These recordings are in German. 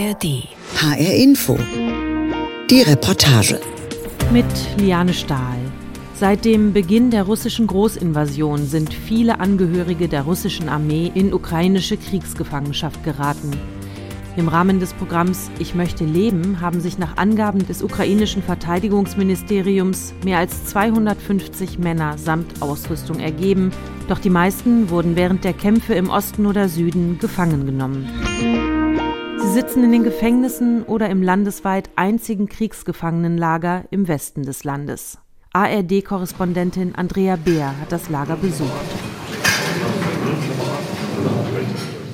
ARD. HR Info. Die Reportage. Mit Liane Stahl. Seit dem Beginn der russischen Großinvasion sind viele Angehörige der russischen Armee in ukrainische Kriegsgefangenschaft geraten. Im Rahmen des Programms Ich möchte leben haben sich nach Angaben des ukrainischen Verteidigungsministeriums mehr als 250 Männer samt Ausrüstung ergeben, doch die meisten wurden während der Kämpfe im Osten oder Süden gefangen genommen. Sie sitzen in den Gefängnissen oder im landesweit einzigen Kriegsgefangenenlager im Westen des Landes. ARD-Korrespondentin Andrea Beer hat das Lager besucht.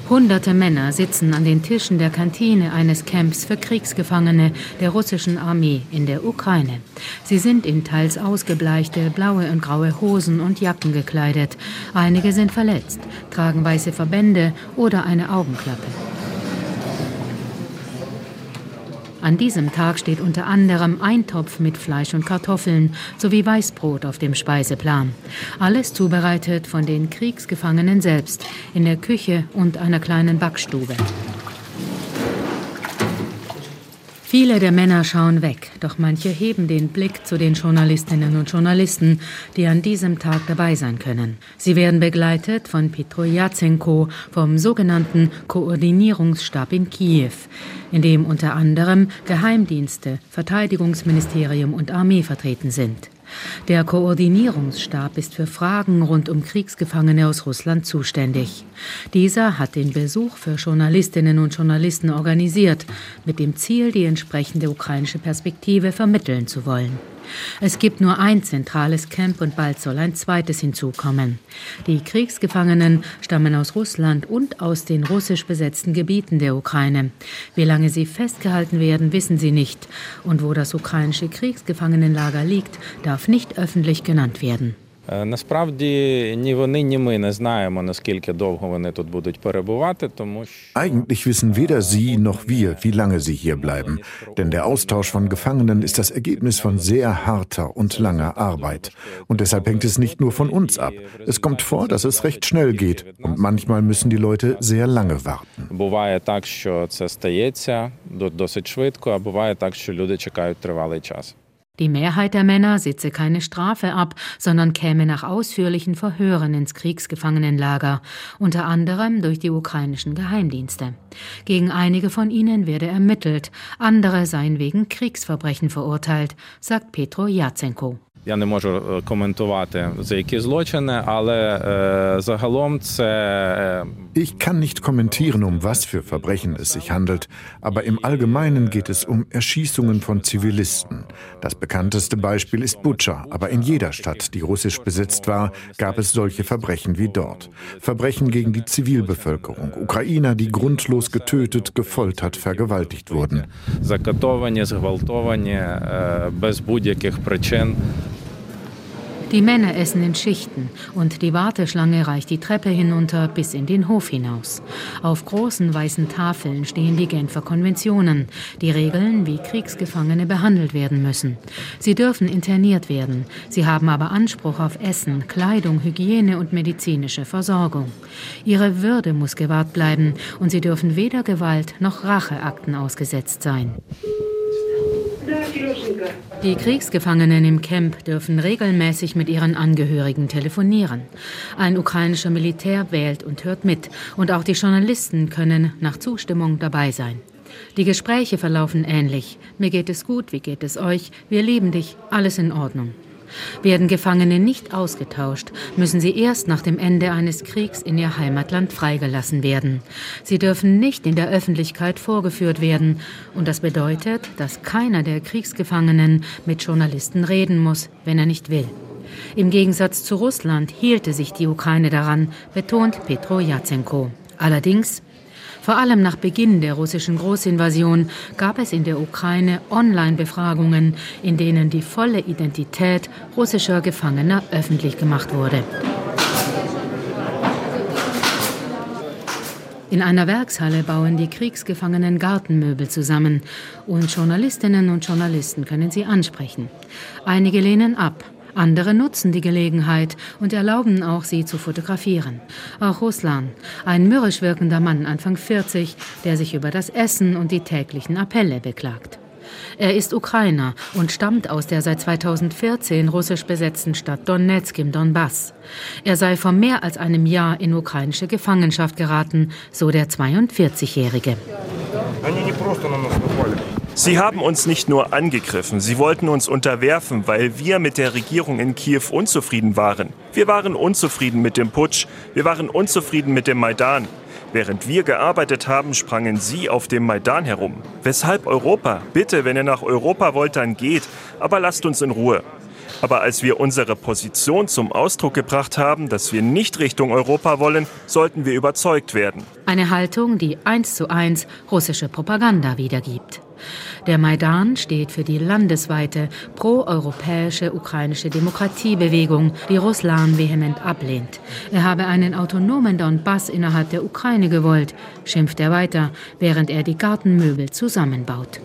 Hunderte Männer sitzen an den Tischen der Kantine eines Camps für Kriegsgefangene der russischen Armee in der Ukraine. Sie sind in teils ausgebleichte blaue und graue Hosen und Jacken gekleidet. Einige sind verletzt, tragen weiße Verbände oder eine Augenklappe. An diesem Tag steht unter anderem ein Topf mit Fleisch und Kartoffeln sowie Weißbrot auf dem Speiseplan. Alles zubereitet von den Kriegsgefangenen selbst in der Küche und einer kleinen Backstube. Viele der Männer schauen weg, doch manche heben den Blick zu den Journalistinnen und Journalisten, die an diesem Tag dabei sein können. Sie werden begleitet von Petro Jatsenko vom sogenannten Koordinierungsstab in Kiew, in dem unter anderem Geheimdienste, Verteidigungsministerium und Armee vertreten sind. Der Koordinierungsstab ist für Fragen rund um Kriegsgefangene aus Russland zuständig. Dieser hat den Besuch für Journalistinnen und Journalisten organisiert, mit dem Ziel, die entsprechende ukrainische Perspektive vermitteln zu wollen. Es gibt nur ein zentrales Camp und bald soll ein zweites hinzukommen. Die Kriegsgefangenen stammen aus Russland und aus den russisch besetzten Gebieten der Ukraine. Wie lange sie festgehalten werden, wissen sie nicht. Und wo das ukrainische Kriegsgefangenenlager liegt, darf nicht öffentlich genannt werden. Насправді ні вони, ні ми не знаємо, наскільки довго вони тут будуть перебувати, тому що Eigentlich wissen weder Sie noch wir, wie lange sie hier bleiben, denn der Austausch von Gefangenen ist das Ergebnis von sehr harter und langer Arbeit. Und deshalb hängt es nicht nur von uns ab. Es kommt vor, dass es recht schnell geht und manchmal müssen die Leute sehr lange warten. буває так, що це стається досить швидко, а буває так, що люди чекають тривалий час. Die Mehrheit der Männer sitze keine Strafe ab, sondern käme nach ausführlichen Verhören ins Kriegsgefangenenlager, unter anderem durch die ukrainischen Geheimdienste. Gegen einige von ihnen werde ermittelt, andere seien wegen Kriegsverbrechen verurteilt, sagt Petro Jatsenko. Я не можу е, коментувати за які злочини, але е, загалом це е, Ich kann nicht kommentieren, um was für Verbrechen es sich handelt, aber im Allgemeinen geht es um Erschießungen von Zivilisten. Das bekannteste Beispiel ist Butscha, aber in jeder Stadt, die russisch besetzt war, gab es solche Verbrechen wie dort. Verbrechen gegen die Zivilbevölkerung, Ukrainer, die grundlos getötet, gefoltert, vergewaltigt wurden. закатовані, зґвалтовані е, без будь-яких причин. Die Männer essen in Schichten und die Warteschlange reicht die Treppe hinunter bis in den Hof hinaus. Auf großen weißen Tafeln stehen die Genfer Konventionen, die Regeln, wie Kriegsgefangene behandelt werden müssen. Sie dürfen interniert werden, sie haben aber Anspruch auf Essen, Kleidung, Hygiene und medizinische Versorgung. Ihre Würde muss gewahrt bleiben und sie dürfen weder Gewalt noch Racheakten ausgesetzt sein. Die Kriegsgefangenen im Camp dürfen regelmäßig mit ihren Angehörigen telefonieren. Ein ukrainischer Militär wählt und hört mit. Und auch die Journalisten können nach Zustimmung dabei sein. Die Gespräche verlaufen ähnlich. Mir geht es gut, wie geht es euch? Wir lieben dich, alles in Ordnung. Werden Gefangene nicht ausgetauscht, müssen sie erst nach dem Ende eines Kriegs in ihr Heimatland freigelassen werden. Sie dürfen nicht in der Öffentlichkeit vorgeführt werden. Und das bedeutet, dass keiner der Kriegsgefangenen mit Journalisten reden muss, wenn er nicht will. Im Gegensatz zu Russland hielte sich die Ukraine daran, betont Petro Jatsenko. Allerdings vor allem nach Beginn der russischen Großinvasion gab es in der Ukraine Online-Befragungen, in denen die volle Identität russischer Gefangener öffentlich gemacht wurde. In einer Werkshalle bauen die Kriegsgefangenen Gartenmöbel zusammen und Journalistinnen und Journalisten können sie ansprechen. Einige lehnen ab, Andere nutzen die Gelegenheit und erlauben auch, sie zu fotografieren. Auch Ruslan, ein mürrisch wirkender Mann Anfang 40, der sich über das Essen und die täglichen Appelle beklagt. Er ist Ukrainer und stammt aus der seit 2014 russisch besetzten Stadt Donetsk im Donbass. Er sei vor mehr als einem Jahr in ukrainische Gefangenschaft geraten, so der 42-Jährige. Sie haben uns nicht nur angegriffen, sie wollten uns unterwerfen, weil wir mit der Regierung in Kiew unzufrieden waren. Wir waren unzufrieden mit dem Putsch, wir waren unzufrieden mit dem Maidan. Während wir gearbeitet haben, sprangen Sie auf dem Maidan herum. Weshalb Europa? Bitte, wenn ihr nach Europa wollt, dann geht. Aber lasst uns in Ruhe. Aber als wir unsere Position zum Ausdruck gebracht haben, dass wir nicht Richtung Europa wollen, sollten wir überzeugt werden. Eine Haltung, die eins zu eins russische Propaganda wiedergibt. Der Maidan steht für die landesweite proeuropäische ukrainische Demokratiebewegung, die Russland vehement ablehnt. Er habe einen autonomen Donbass innerhalb der Ukraine gewollt, schimpft er weiter, während er die Gartenmöbel zusammenbaut.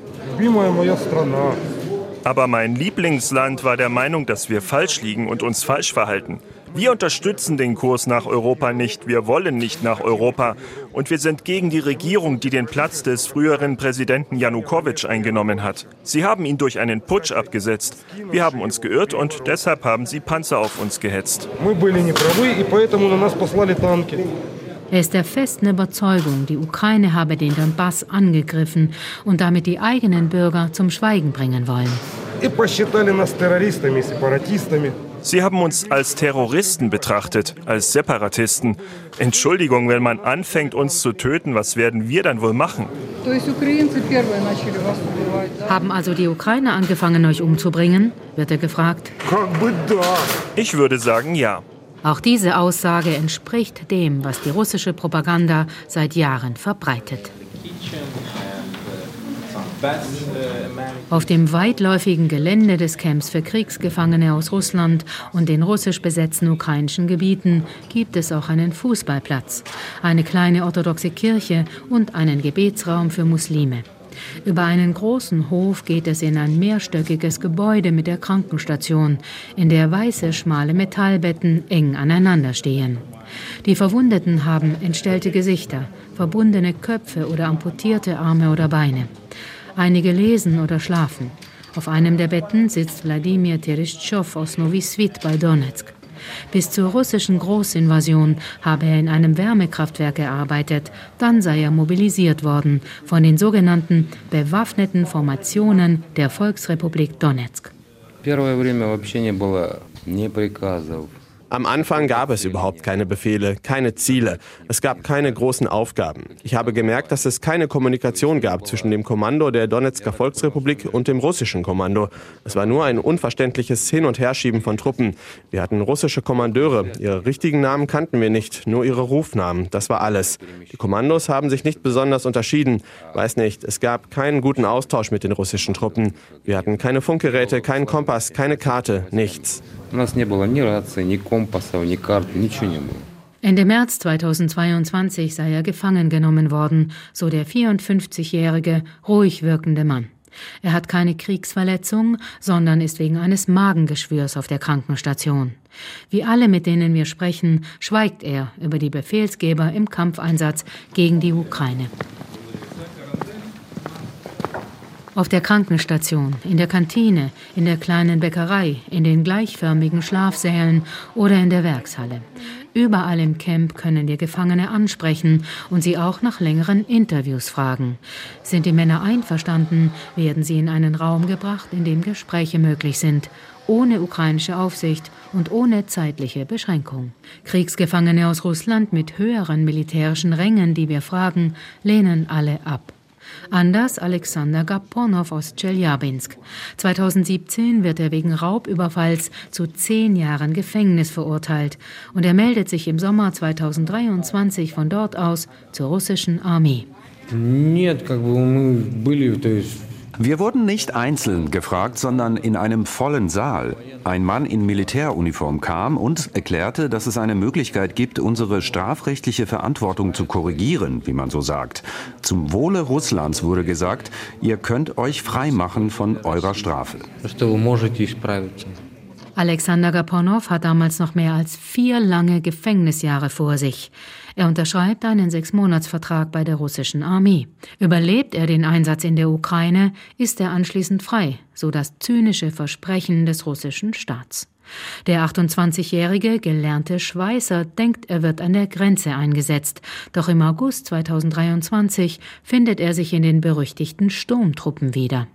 Aber mein Lieblingsland war der Meinung, dass wir falsch liegen und uns falsch verhalten. Wir unterstützen den Kurs nach Europa nicht, wir wollen nicht nach Europa und wir sind gegen die Regierung, die den Platz des früheren Präsidenten Janukowitsch eingenommen hat. Sie haben ihn durch einen Putsch abgesetzt. Wir haben uns geirrt und deshalb haben sie Panzer auf uns gehetzt. Er ist der festen Überzeugung, die Ukraine habe den Donbass angegriffen und damit die eigenen Bürger zum Schweigen bringen wollen. Sie haben uns als Terroristen betrachtet, als Separatisten. Entschuldigung, wenn man anfängt, uns zu töten, was werden wir dann wohl machen? Haben also die Ukrainer angefangen, euch umzubringen? wird er gefragt. Ich würde sagen, ja. Auch diese Aussage entspricht dem, was die russische Propaganda seit Jahren verbreitet. Auf dem weitläufigen Gelände des Camps für Kriegsgefangene aus Russland und den russisch besetzten ukrainischen Gebieten gibt es auch einen Fußballplatz, eine kleine orthodoxe Kirche und einen Gebetsraum für Muslime. Über einen großen Hof geht es in ein mehrstöckiges Gebäude mit der Krankenstation, in der weiße, schmale Metallbetten eng aneinander stehen. Die Verwundeten haben entstellte Gesichter, verbundene Köpfe oder amputierte Arme oder Beine. Einige lesen oder schlafen. Auf einem der Betten sitzt Wladimir Terestchow aus Novi Svit bei Donetsk. Bis zur russischen Großinvasion habe er in einem Wärmekraftwerk gearbeitet. Dann sei er mobilisiert worden von den sogenannten bewaffneten Formationen der Volksrepublik Donetsk. Первое время вообще не было ни приказов, am Anfang gab es überhaupt keine Befehle, keine Ziele. Es gab keine großen Aufgaben. Ich habe gemerkt, dass es keine Kommunikation gab zwischen dem Kommando der Donetsker Volksrepublik und dem russischen Kommando. Es war nur ein unverständliches Hin- und Herschieben von Truppen. Wir hatten russische Kommandeure. Ihre richtigen Namen kannten wir nicht, nur ihre Rufnamen. Das war alles. Die Kommandos haben sich nicht besonders unterschieden. Weiß nicht, es gab keinen guten Austausch mit den russischen Truppen. Wir hatten keine Funkgeräte, keinen Kompass, keine Karte, nichts. У нас не было ни рации, ни компасов, ни карты, ничего не было. Ende März 2022 sei er gefangen genommen worden, so der 54-jährige, ruhig wirkende Mann. Er hat keine Kriegsverletzung, sondern ist wegen eines Magengeschwürs auf der Krankenstation. Wie alle, mit denen wir sprechen, schweigt er über die Befehlsgeber im Kampfeinsatz gegen die Ukraine. Auf der Krankenstation, in der Kantine, in der kleinen Bäckerei, in den gleichförmigen Schlafsälen oder in der Werkshalle. Überall im Camp können wir Gefangene ansprechen und sie auch nach längeren Interviews fragen. Sind die Männer einverstanden, werden sie in einen Raum gebracht, in dem Gespräche möglich sind, ohne ukrainische Aufsicht und ohne zeitliche Beschränkung. Kriegsgefangene aus Russland mit höheren militärischen Rängen, die wir fragen, lehnen alle ab. Anders Alexander Gaponow aus Tscheljabinsk. 2017 wird er wegen Raubüberfalls zu zehn Jahren Gefängnis verurteilt und er meldet sich im Sommer 2023 von dort aus zur russischen Armee. Нет, как бы мы были, то есть wir wurden nicht einzeln gefragt, sondern in einem vollen Saal. Ein Mann in Militäruniform kam und erklärte, dass es eine Möglichkeit gibt, unsere strafrechtliche Verantwortung zu korrigieren, wie man so sagt. Zum Wohle Russlands wurde gesagt, ihr könnt euch frei machen von eurer Strafe. Alexander Gaponow hat damals noch mehr als vier lange Gefängnisjahre vor sich. Er unterschreibt einen Sechsmonatsvertrag bei der russischen Armee. Überlebt er den Einsatz in der Ukraine, ist er anschließend frei, so das zynische Versprechen des russischen Staats. Der 28-jährige gelernte Schweißer denkt, er wird an der Grenze eingesetzt. Doch im August 2023 findet er sich in den berüchtigten Sturmtruppen wieder.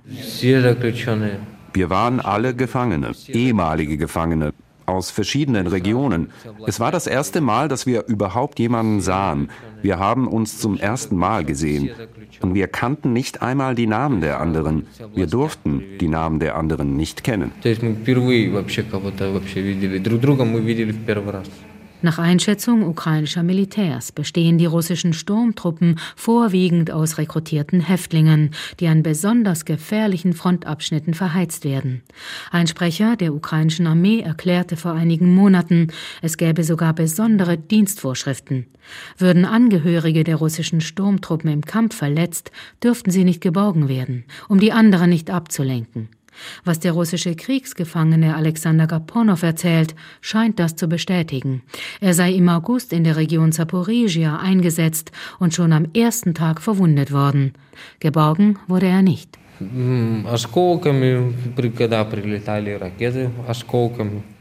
Wir waren alle Gefangene, ehemalige Gefangene aus verschiedenen Regionen. Es war das erste Mal, dass wir überhaupt jemanden sahen. Wir haben uns zum ersten Mal gesehen. Und wir kannten nicht einmal die Namen der anderen. Wir durften die Namen der anderen nicht kennen. Nach Einschätzung ukrainischer Militärs bestehen die russischen Sturmtruppen vorwiegend aus rekrutierten Häftlingen, die an besonders gefährlichen Frontabschnitten verheizt werden. Ein Sprecher der ukrainischen Armee erklärte vor einigen Monaten, es gäbe sogar besondere Dienstvorschriften. Würden Angehörige der russischen Sturmtruppen im Kampf verletzt, dürften sie nicht geborgen werden, um die anderen nicht abzulenken. Was der russische Kriegsgefangene Alexander Gaponow erzählt, scheint das zu bestätigen. Er sei im August in der Region Zaporizhia eingesetzt und schon am ersten Tag verwundet worden. Geborgen wurde er nicht.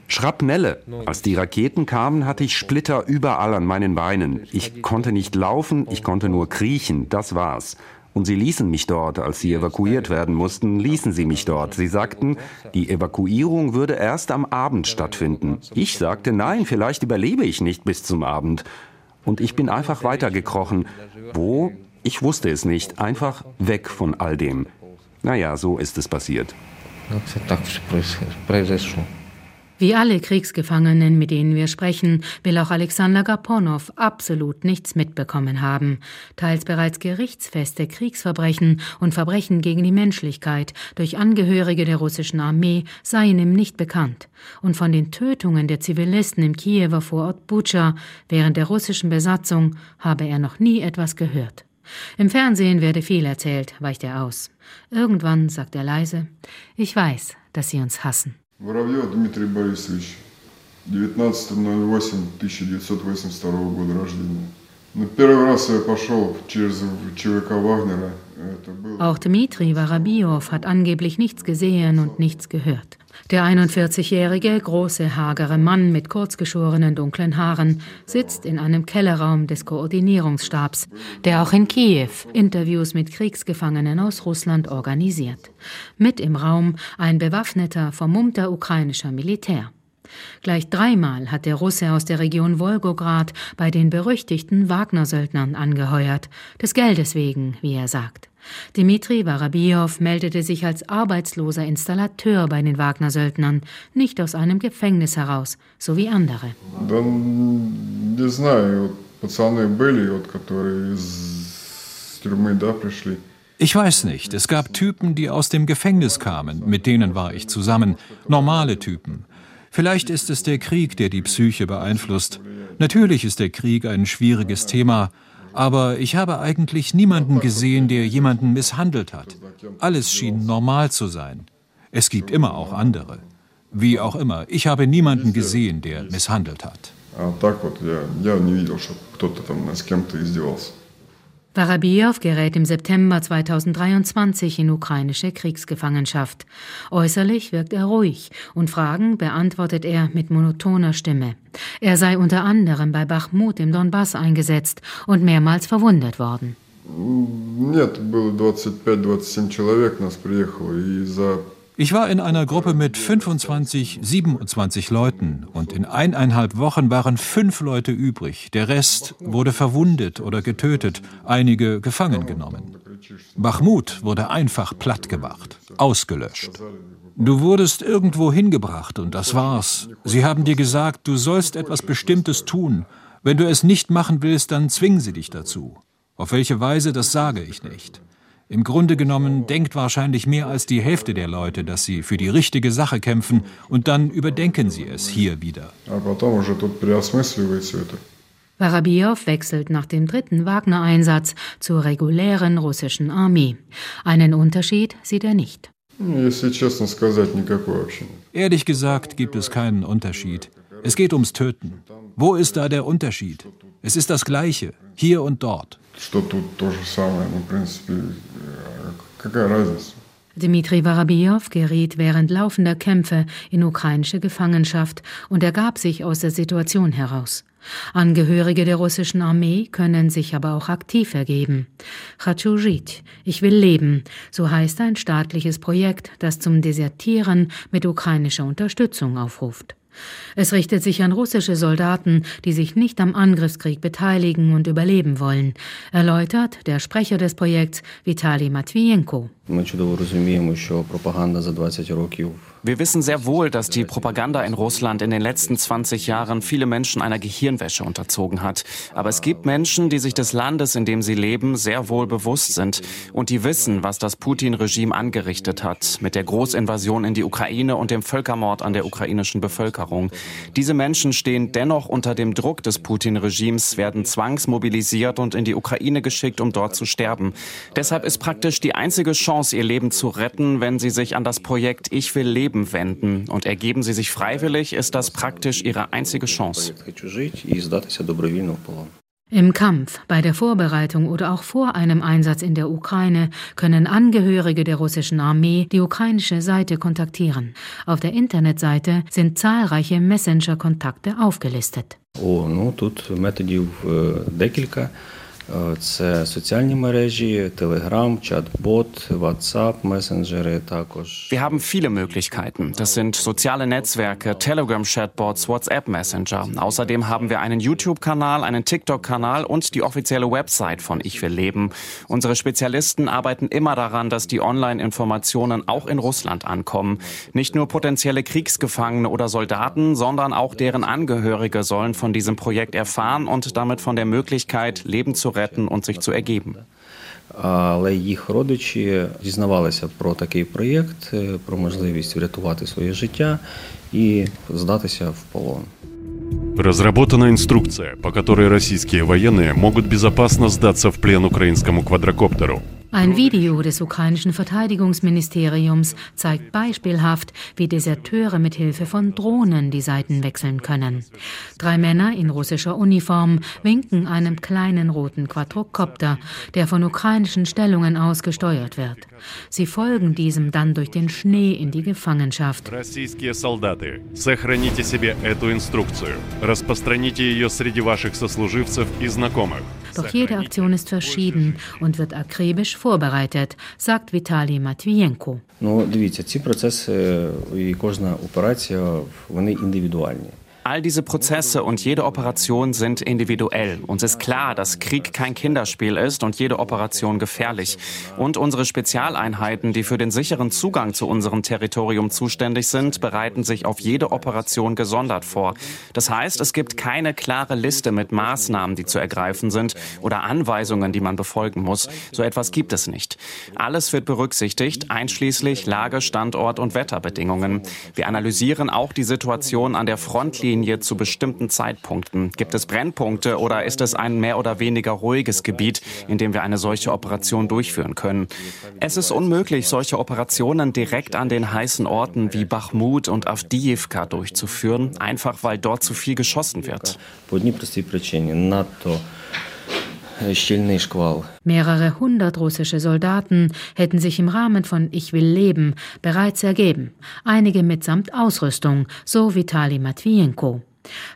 Schrapnelle. Als die Raketen kamen, hatte ich Splitter überall an meinen Beinen. Ich konnte nicht laufen, ich konnte nur kriechen, das war's. Und sie ließen mich dort, als sie evakuiert werden mussten, ließen sie mich dort. Sie sagten, die Evakuierung würde erst am Abend stattfinden. Ich sagte, nein, vielleicht überlebe ich nicht bis zum Abend. Und ich bin einfach weitergekrochen. Wo? Ich wusste es nicht. Einfach weg von all dem. Naja, so ist es passiert. Wie alle Kriegsgefangenen, mit denen wir sprechen, will auch Alexander Gaponow absolut nichts mitbekommen haben. Teils bereits gerichtsfeste Kriegsverbrechen und Verbrechen gegen die Menschlichkeit durch Angehörige der russischen Armee seien ihm nicht bekannt. Und von den Tötungen der Zivilisten im Kiewer Vorort Bucha während der russischen Besatzung habe er noch nie etwas gehört. Im Fernsehen werde viel erzählt, weicht er aus. Irgendwann sagt er leise, ich weiß, dass sie uns hassen. Воробьев Дмитрий Борисович, 19.08.1982 года рождения. Но первый раз я пошел через ЧВК Вагнера. Auch Dmitri Warabiow hat angeblich nichts gesehen und nichts gehört. Der 41-jährige, große, hagere Mann mit kurzgeschorenen dunklen Haaren sitzt in einem Kellerraum des Koordinierungsstabs, der auch in Kiew Interviews mit Kriegsgefangenen aus Russland organisiert. Mit im Raum ein bewaffneter, vermummter ukrainischer Militär. Gleich dreimal hat der Russe aus der Region Wolgograd bei den berüchtigten Wagner-Söldnern angeheuert, des Geldes wegen, wie er sagt. Dmitri Warabiow meldete sich als arbeitsloser Installateur bei den Wagner-Söldnern, nicht aus einem Gefängnis heraus, so wie andere. Ich weiß nicht. Es gab Typen, die aus dem Gefängnis kamen. Mit denen war ich zusammen. Normale Typen. Vielleicht ist es der Krieg, der die Psyche beeinflusst. Natürlich ist der Krieg ein schwieriges Thema. Aber ich habe eigentlich niemanden gesehen, der jemanden misshandelt hat. Alles schien normal zu sein. Es gibt immer auch andere. Wie auch immer, ich habe niemanden gesehen, der misshandelt hat. Warabiev gerät im September 2023 in ukrainische Kriegsgefangenschaft. Äußerlich wirkt er ruhig und Fragen beantwortet er mit monotoner Stimme. Er sei unter anderem bei Bachmut im Donbass eingesetzt und mehrmals verwundet worden. Нет, было 25-27 человек, нас приехало, и за ich war in einer Gruppe mit 25, 27 Leuten und in eineinhalb Wochen waren fünf Leute übrig. Der Rest wurde verwundet oder getötet, einige gefangen genommen. Bachmut wurde einfach platt gemacht, ausgelöscht. Du wurdest irgendwo hingebracht und das war's. Sie haben dir gesagt, du sollst etwas Bestimmtes tun. Wenn du es nicht machen willst, dann zwingen sie dich dazu. Auf welche Weise, das sage ich nicht. Im Grunde genommen denkt wahrscheinlich mehr als die Hälfte der Leute, dass sie für die richtige Sache kämpfen und dann überdenken sie es hier wieder. Warabiow wechselt nach dem dritten Wagner-Einsatz zur regulären russischen Armee. Einen Unterschied sieht er nicht. Ehrlich gesagt gibt es keinen Unterschied. Es geht ums Töten. Wo ist da der Unterschied? Es ist das Gleiche, hier und dort. Dmitri Warabiow geriet während laufender Kämpfe in ukrainische Gefangenschaft und ergab sich aus der Situation heraus. Angehörige der russischen Armee können sich aber auch aktiv ergeben. Хочу жить, ich will leben, so heißt ein staatliches Projekt, das zum Desertieren mit ukrainischer Unterstützung aufruft. Es richtet sich an russische Soldaten, die sich nicht am Angriffskrieg beteiligen und überleben wollen, erläutert der Sprecher des Projekts Vitali Matvienko. Wir wissen sehr wohl, dass die Propaganda in Russland in den letzten 20 Jahren viele Menschen einer Gehirnwäsche unterzogen hat. Aber es gibt Menschen, die sich des Landes, in dem sie leben, sehr wohl bewusst sind und die wissen, was das Putin-Regime angerichtet hat mit der Großinvasion in die Ukraine und dem Völkermord an der ukrainischen Bevölkerung. Diese Menschen stehen dennoch unter dem Druck des Putin-Regimes, werden zwangsmobilisiert und in die Ukraine geschickt, um dort zu sterben. Deshalb ist praktisch die einzige Chance, ihr Leben zu retten, wenn sie sich an das Projekt Ich will leben Leben wenden. Und ergeben sie sich freiwillig, ist das praktisch ihre einzige Chance. Im Kampf, bei der Vorbereitung oder auch vor einem Einsatz in der Ukraine können Angehörige der russischen Armee die ukrainische Seite kontaktieren. Auf der Internetseite sind zahlreiche Messenger-Kontakte aufgelistet. Oh, no, tut Methodik, äh, Це соціальні мережі, Telegram, Chatbot, WhatsApp, Messenger також. Wir haben viele Möglichkeiten. Das sind soziale Netzwerke, Telegram-Chatbots, WhatsApp-Messenger. Außerdem haben wir einen YouTube-Kanal, einen TikTok-Kanal und die offizielle Website von Ich will leben. Unsere Spezialisten arbeiten immer daran, dass die Online-Informationen auch in Russland ankommen. Nicht nur potenzielle Kriegsgefangene oder Soldaten, sondern auch deren Angehörige sollen von diesem Projekt erfahren und damit von der Möglichkeit, Leben zu retten und sich zu ergeben. Але їх родичі дізнавалися про такий проєкт, про можливість врятувати своє життя і здатися в полон. Разработана инструкция, по которой российские военные могут безопасно сдаться в плен украинскому квадрокоптеру. Ein Video des ukrainischen Verteidigungsministeriums zeigt beispielhaft, wie Deserteure mit Hilfe von Drohnen die Seiten wechseln können. Drei Männer in russischer Uniform winken einem kleinen roten Quadrocopter, der von ukrainischen Stellungen aus gesteuert wird. Sie folgen diesem dann durch den Schnee in die Gefangenschaft. Российские солдаты, сохраните себе эту инструкцию. Распространите ее среди ваших сослуживцев и знакомых. Doch jede Aktion ist verschieden und wird akribisch vorbereitet, sagt Vitali Matvienko. Ну, дивіться, ці процеси і кожна операція, вони індивідуальні. All diese Prozesse und jede Operation sind individuell. Uns ist klar, dass Krieg kein Kinderspiel ist und jede Operation gefährlich. Und unsere Spezialeinheiten, die für den sicheren Zugang zu unserem Territorium zuständig sind, bereiten sich auf jede Operation gesondert vor. Das heißt, es gibt keine klare Liste mit Maßnahmen, die zu ergreifen sind oder Anweisungen, die man befolgen muss. So etwas gibt es nicht. Alles wird berücksichtigt, einschließlich Lage, Standort und Wetterbedingungen. Wir analysieren auch die Situation an der Frontlinie Frontlinie zu bestimmten Zeitpunkten? Gibt es Brennpunkte oder ist es ein mehr oder weniger ruhiges Gebiet, in dem wir eine solche Operation durchführen können? Es ist unmöglich, solche Operationen direkt an den heißen Orten wie Bachmut und Avdiivka durchzuführen, einfach weil dort zu viel geschossen wird. Mehrere hundert russische Soldaten hätten sich im Rahmen von Ich will leben bereits ergeben, einige mitsamt Ausrüstung, so Vitali Matvienko.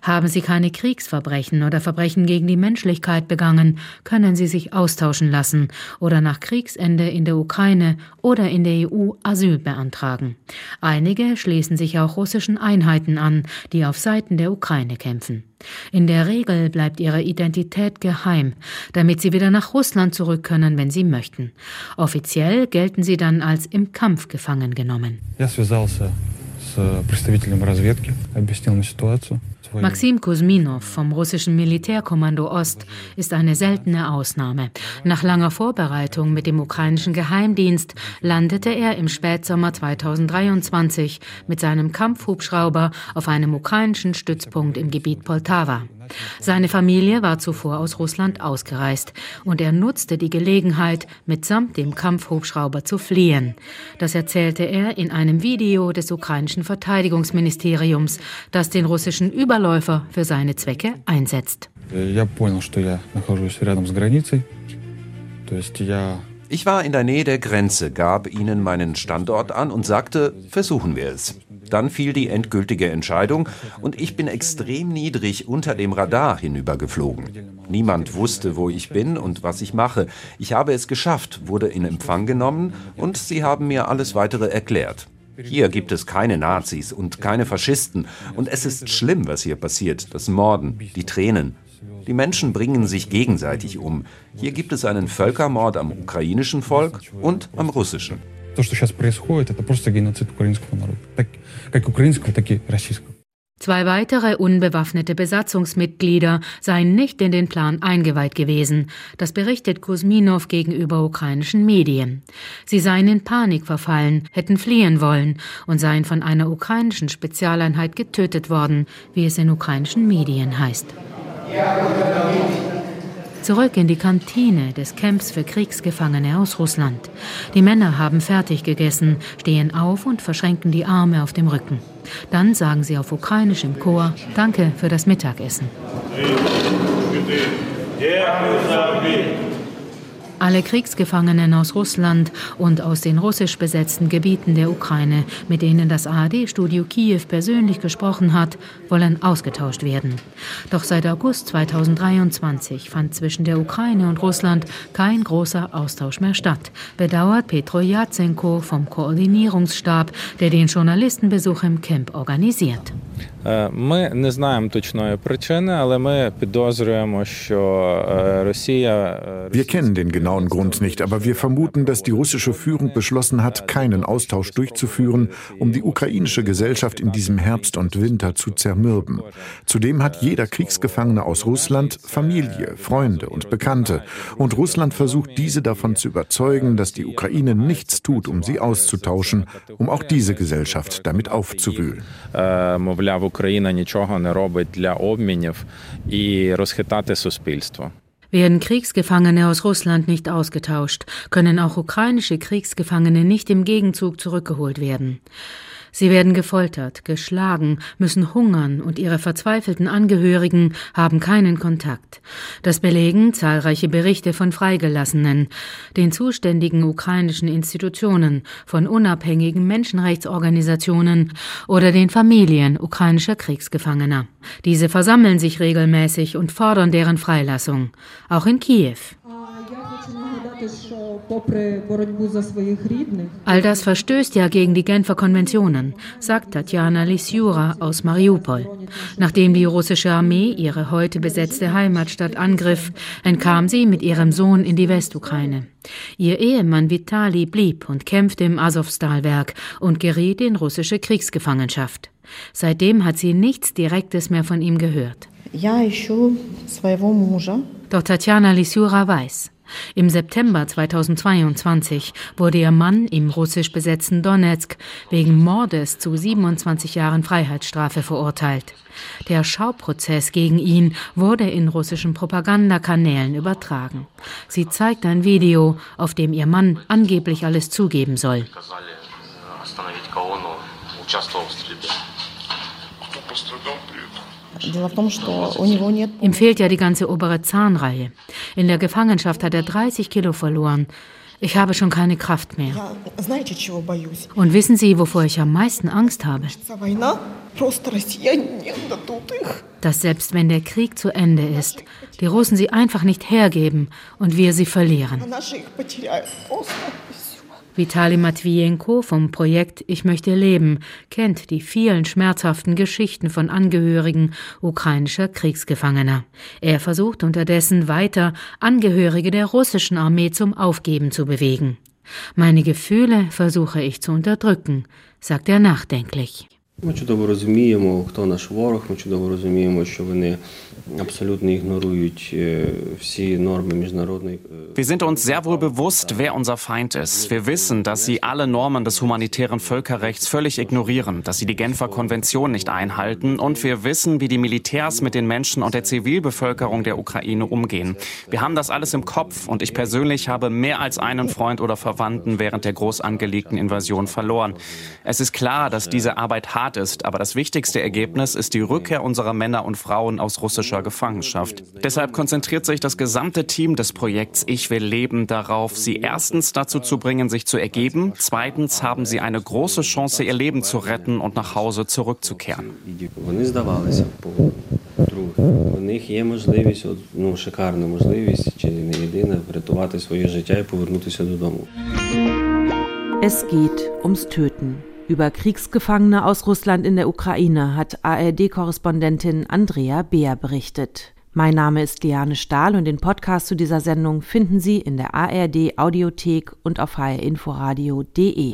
Haben sie keine Kriegsverbrechen oder Verbrechen gegen die Menschlichkeit begangen, können sie sich austauschen lassen oder nach Kriegsende in der Ukraine oder in der EU Asyl beantragen. Einige schließen sich auch russischen Einheiten an, die auf Seiten der Ukraine kämpfen. In der Regel bleibt ihre Identität geheim, damit sie wieder nach Russland zurück können, wenn sie möchten. Offiziell gelten sie dann als im Kampf gefangen genommen. Maxim Kuzminov vom russischen Militärkommando Ost ist eine seltene Ausnahme. Nach langer Vorbereitung mit dem ukrainischen Geheimdienst landete er im Spätsommer 2023 mit seinem Kampfhubschrauber auf einem ukrainischen Stützpunkt im Gebiet Poltawa. Seine Familie war zuvor aus Russland ausgereist und er nutzte die Gelegenheit, mitsamt dem Kampfhubschrauber zu fliehen. Das erzählte er in einem Video des ukrainischen Verteidigungsministeriums, das den russischen Wasserläufer für seine Zwecke einsetzt. Ich war in der Nähe der Grenze, gab ihnen meinen Standort an und sagte, versuchen wir es. Dann fiel die endgültige Entscheidung und ich bin extrem niedrig unter dem Radar hinübergeflogen. Niemand wusste, wo ich bin und was ich mache. Ich habe es geschafft, wurde in Empfang genommen und sie haben mir alles weitere erklärt. Hier gibt es keine Nazis und keine Faschisten und es ist schlimm, was hier passiert, das Morden, die Tränen. Die Menschen bringen sich gegenseitig um. Hier gibt es einen Völkermord am ukrainischen Volk und am russischen. То, что сейчас происходит, это просто геноцид украинского народа. Так, как украинского, так и российского. Zwei weitere unbewaffnete Besatzungsmitglieder seien nicht in den Plan eingeweiht gewesen. Das berichtet Kuzminov gegenüber ukrainischen Medien. Sie seien in Panik verfallen, hätten fliehen wollen und seien von einer ukrainischen Spezialeinheit getötet worden, wie es in ukrainischen Medien heißt. Zurück in die Kantine des Camps für Kriegsgefangene aus Russland. Die Männer haben fertig gegessen, stehen auf und verschränken die Arme auf dem Rücken. Dann sagen sie auf Ukrainisch im Chor Danke für das Mittagessen. Alle Kriegsgefangenen aus Russland und aus den russisch besetzten Gebieten der Ukraine, mit denen das ARD-Studio Kiew persönlich gesprochen hat, wollen ausgetauscht werden. Doch seit August 2023 fand zwischen der Ukraine und Russland kein großer Austausch mehr statt, bedauert Petro Jatsenko vom Koordinierungsstab, der den Journalistenbesuch im Camp organisiert. Ми не знаємо точної причини, але ми підозрюємо, що Росія Wir kennen den genauen Grund nicht, aber wir vermuten, dass die russische Führung beschlossen hat, keinen Austausch durchzuführen, um die ukrainische Gesellschaft in diesem Herbst und Winter zu zermürben. Zudem hat jeder Kriegsgefangene aus Russland Familie, Freunde und Bekannte, und Russland versucht, diese davon zu überzeugen, dass die Ukraine nichts tut, um sie auszutauschen, um auch diese Gesellschaft damit aufzuwühlen. Мовляв, Україна нічого не робить для обмінів і розхитати суспільство. Werden Kriegsgefangene aus Russland nicht ausgetauscht, können auch ukrainische Kriegsgefangene nicht im Gegenzug zurückgeholt werden. Sie werden gefoltert, geschlagen, müssen hungern und ihre verzweifelten Angehörigen haben keinen Kontakt. Das belegen zahlreiche Berichte von Freigelassenen, den zuständigen ukrainischen Institutionen, von unabhängigen Menschenrechtsorganisationen oder den Familien ukrainischer Kriegsgefangener. Diese versammeln sich regelmäßig und fordern deren Freilassung, auch in Kiew. All das verstößt ja gegen die Genfer Konventionen, sagt Tatjana Lisyura aus Mariupol. Nachdem die russische Armee ihre heute besetzte Heimatstadt angriff, entkam sie mit ihrem Sohn in die Westukraine. Ihr Ehemann Vitali blieb und kämpfte im Asowstalwerk und geriet in russische Kriegsgefangenschaft. Seitdem hat sie nichts Direktes mehr von ihm gehört. Doch Tatjana Lisyura weiß, im September 2022 wurde ihr Mann im russisch besetzten Donetsk wegen Mordes zu 27 Jahren Freiheitsstrafe verurteilt. Der Schauprozess gegen ihn wurde in russischen Propagandakanälen übertragen. Sie zeigt ein Video, auf dem ihr Mann angeblich alles zugeben soll. Ihm fehlt ja die ganze obere Zahnreihe. In der Gefangenschaft hat er 30 Kilo verloren. Ich habe schon keine Kraft mehr. Und wissen Sie, wovor ich am meisten Angst habe? Dass selbst wenn der Krieg zu Ende ist, die Russen sie einfach nicht hergeben und wir sie verlieren. Vitali Matvienko vom Projekt Ich möchte leben kennt die vielen schmerzhaften Geschichten von Angehörigen ukrainischer Kriegsgefangener. Er versucht unterdessen weiter, Angehörige der russischen Armee zum Aufgeben zu bewegen. Meine Gefühle versuche ich zu unterdrücken, sagt er nachdenklich. Ми чудово розуміємо, хто наш ворог. Ми чудово розуміємо, що вони абсолютно ігнорують всі норми міжнародної. Wir sind uns sehr wohl bewusst, wer unser Feind ist. Wir wissen, dass sie alle Normen des humanitären Völkerrechts völlig ignorieren, dass sie die Genfer Konvention nicht einhalten und wir wissen, wie die Militärs mit den Menschen und der Zivilbevölkerung der Ukraine umgehen. Wir haben das alles im Kopf und ich persönlich habe mehr als einen Freund oder Verwandten während der groß angelegten Invasion verloren. Es ist klar, dass diese Arbeit hart ist, aber das wichtigste Ergebnis ist die Rückkehr unserer Männer und Frauen aus russischer Gefangenschaft. Deshalb konzentriert sich das gesamte Team des Projekts Ich will leben darauf, sie erstens dazu zu bringen, sich zu ergeben, zweitens haben sie eine große Chance, ihr Leben zu retten und nach Hause zurückzukehren. Вони здавалися по-друге. У них є можливість, ну, шикарна можливість, чи не єдина, врятувати своє життя і повернутися додому. Es geht ums Töten. Über Kriegsgefangene aus Russland in der Ukraine hat ARD-Korrespondentin Andrea Beer berichtet. Mein Name ist Liane Stahl und den Podcast zu dieser Sendung finden Sie in der ARD Audiothek und auf hrinforadio.de.